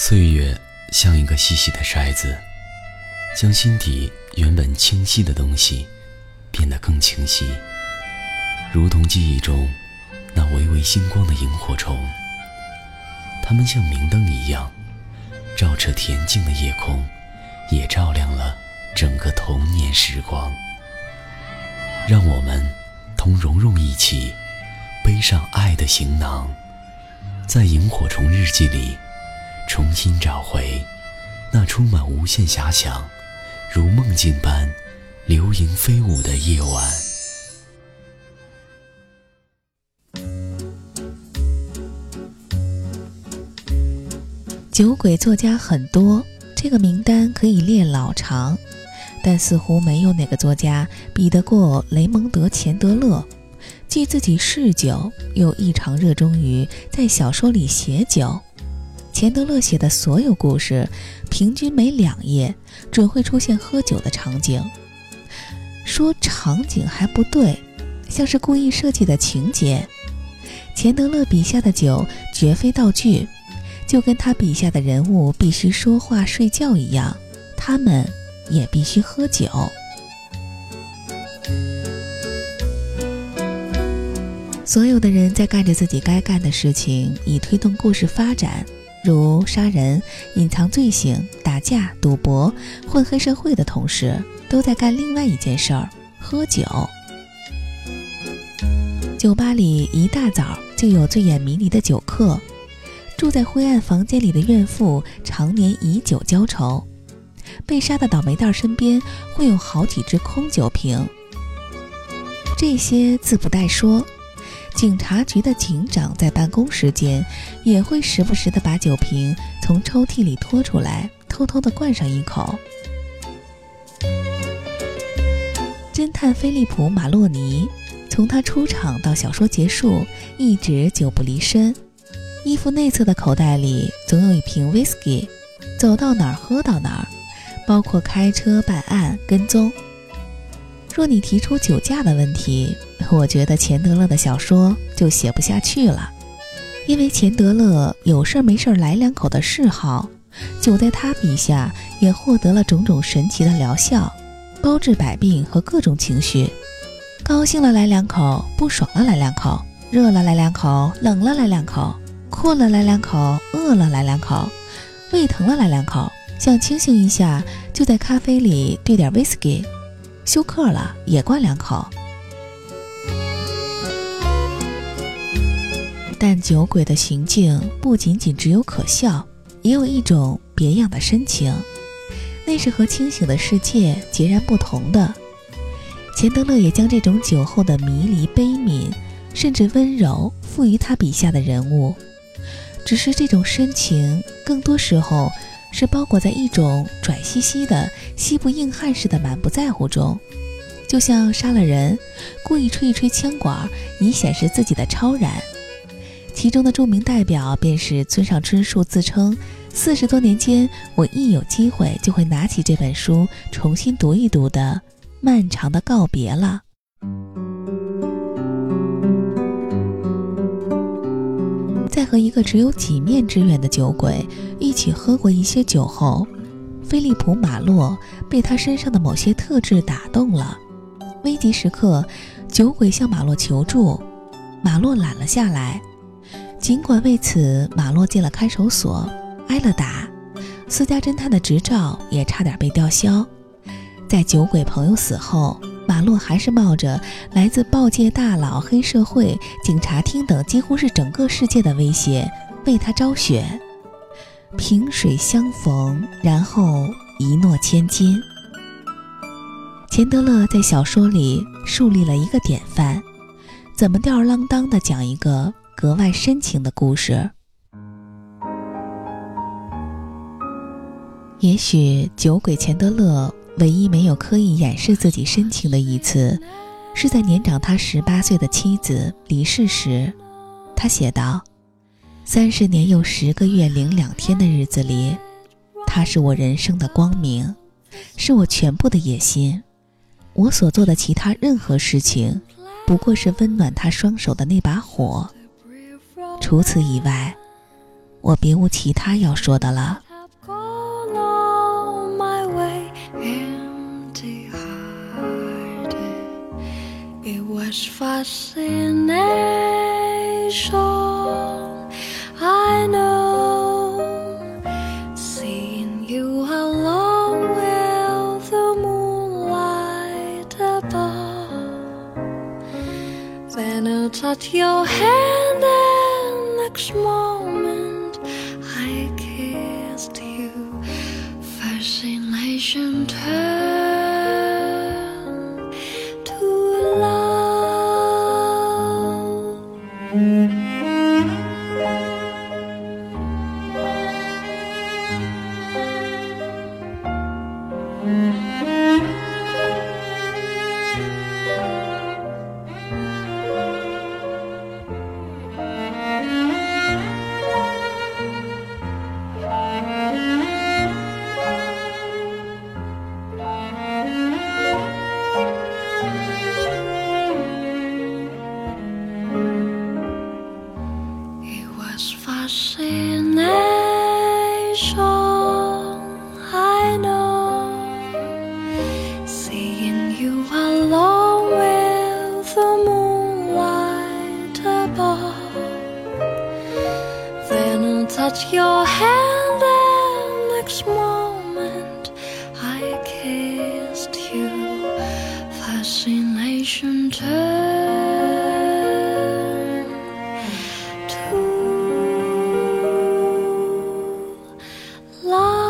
岁月像一个细细的筛子，将心底原本清晰的东西变得更清晰，如同记忆中那微微星光的萤火虫。它们像明灯一样，照彻恬静的夜空，也照亮了整个童年时光。让我们同蓉蓉一起背上爱的行囊，在萤火虫日记里。重新找回那充满无限遐想、如梦境般流萤飞舞的夜晚。酒鬼作家很多，这个名单可以列老长，但似乎没有哪个作家比得过雷蒙德·钱德勒。既自己嗜酒，又异常热衷于在小说里写酒。钱德勒写的所有故事，平均每两页准会出现喝酒的场景。说场景还不对，像是故意设计的情节。钱德勒笔下的酒绝非道具，就跟他笔下的人物必须说话睡觉一样，他们也必须喝酒。所有的人在干着自己该干的事情，以推动故事发展。如杀人、隐藏罪行、打架、赌博、混黑社会的同时，都在干另外一件事儿——喝酒。酒吧里一大早就有醉眼迷离的酒客，住在灰暗房间里的怨妇常年以酒浇愁，被杀的倒霉蛋身边会有好几只空酒瓶。这些自不待说。警察局的警长在办公时间也会时不时的把酒瓶从抽屉里拖出来，偷偷的灌上一口。侦探菲利普·马洛尼从他出场到小说结束，一直酒不离身，衣服内侧的口袋里总有一瓶 whisky，走到哪儿喝到哪儿，包括开车、办案、跟踪。若你提出酒驾的问题，我觉得钱德勒的小说就写不下去了，因为钱德勒有事儿没事儿来两口的嗜好，酒在他笔下也获得了种种神奇的疗效，包治百病和各种情绪。高兴了来两口，不爽了来两口，热了来两口，冷了来两口，困了来两口，饿了来两口，胃疼了来两口，想清醒一下就在咖啡里兑点 whisky。休克了也灌两口，但酒鬼的行径不仅仅只有可笑，也有一种别样的深情，那是和清醒的世界截然不同的。钱德勒也将这种酒后的迷离、悲悯，甚至温柔赋予他笔下的人物，只是这种深情更多时候。是包裹在一种拽兮兮的西部硬汉式的满不在乎中，就像杀了人，故意吹一吹枪管以显示自己的超然。其中的著名代表便是村上春树自称：“四十多年间，我一有机会就会拿起这本书重新读一读的漫长的告别了。”和一个只有几面之缘的酒鬼一起喝过一些酒后，菲利普·马洛被他身上的某些特质打动了。危急时刻，酒鬼向马洛求助，马洛揽了下来。尽管为此，马洛进了看守所，挨了打，私家侦探的执照也差点被吊销。在酒鬼朋友死后。马洛还是冒着来自报界大佬、黑社会、警察厅等几乎是整个世界的威胁，为他招雪。萍水相逢，然后一诺千金。钱德勒在小说里树立了一个典范，怎么吊儿郎当地讲一个格外深情的故事？也许酒鬼钱德勒。唯一没有刻意掩饰自己深情的一次，是在年长他十八岁的妻子离世时，他写道：“三十年又十个月零两天的日子里，他是我人生的光明，是我全部的野心。我所做的其他任何事情，不过是温暖他双手的那把火。除此以外，我别无其他要说的了。Touch your hand moonlight above. Then I'll touch your hand, and next moment I kissed you. Fascination turned to love.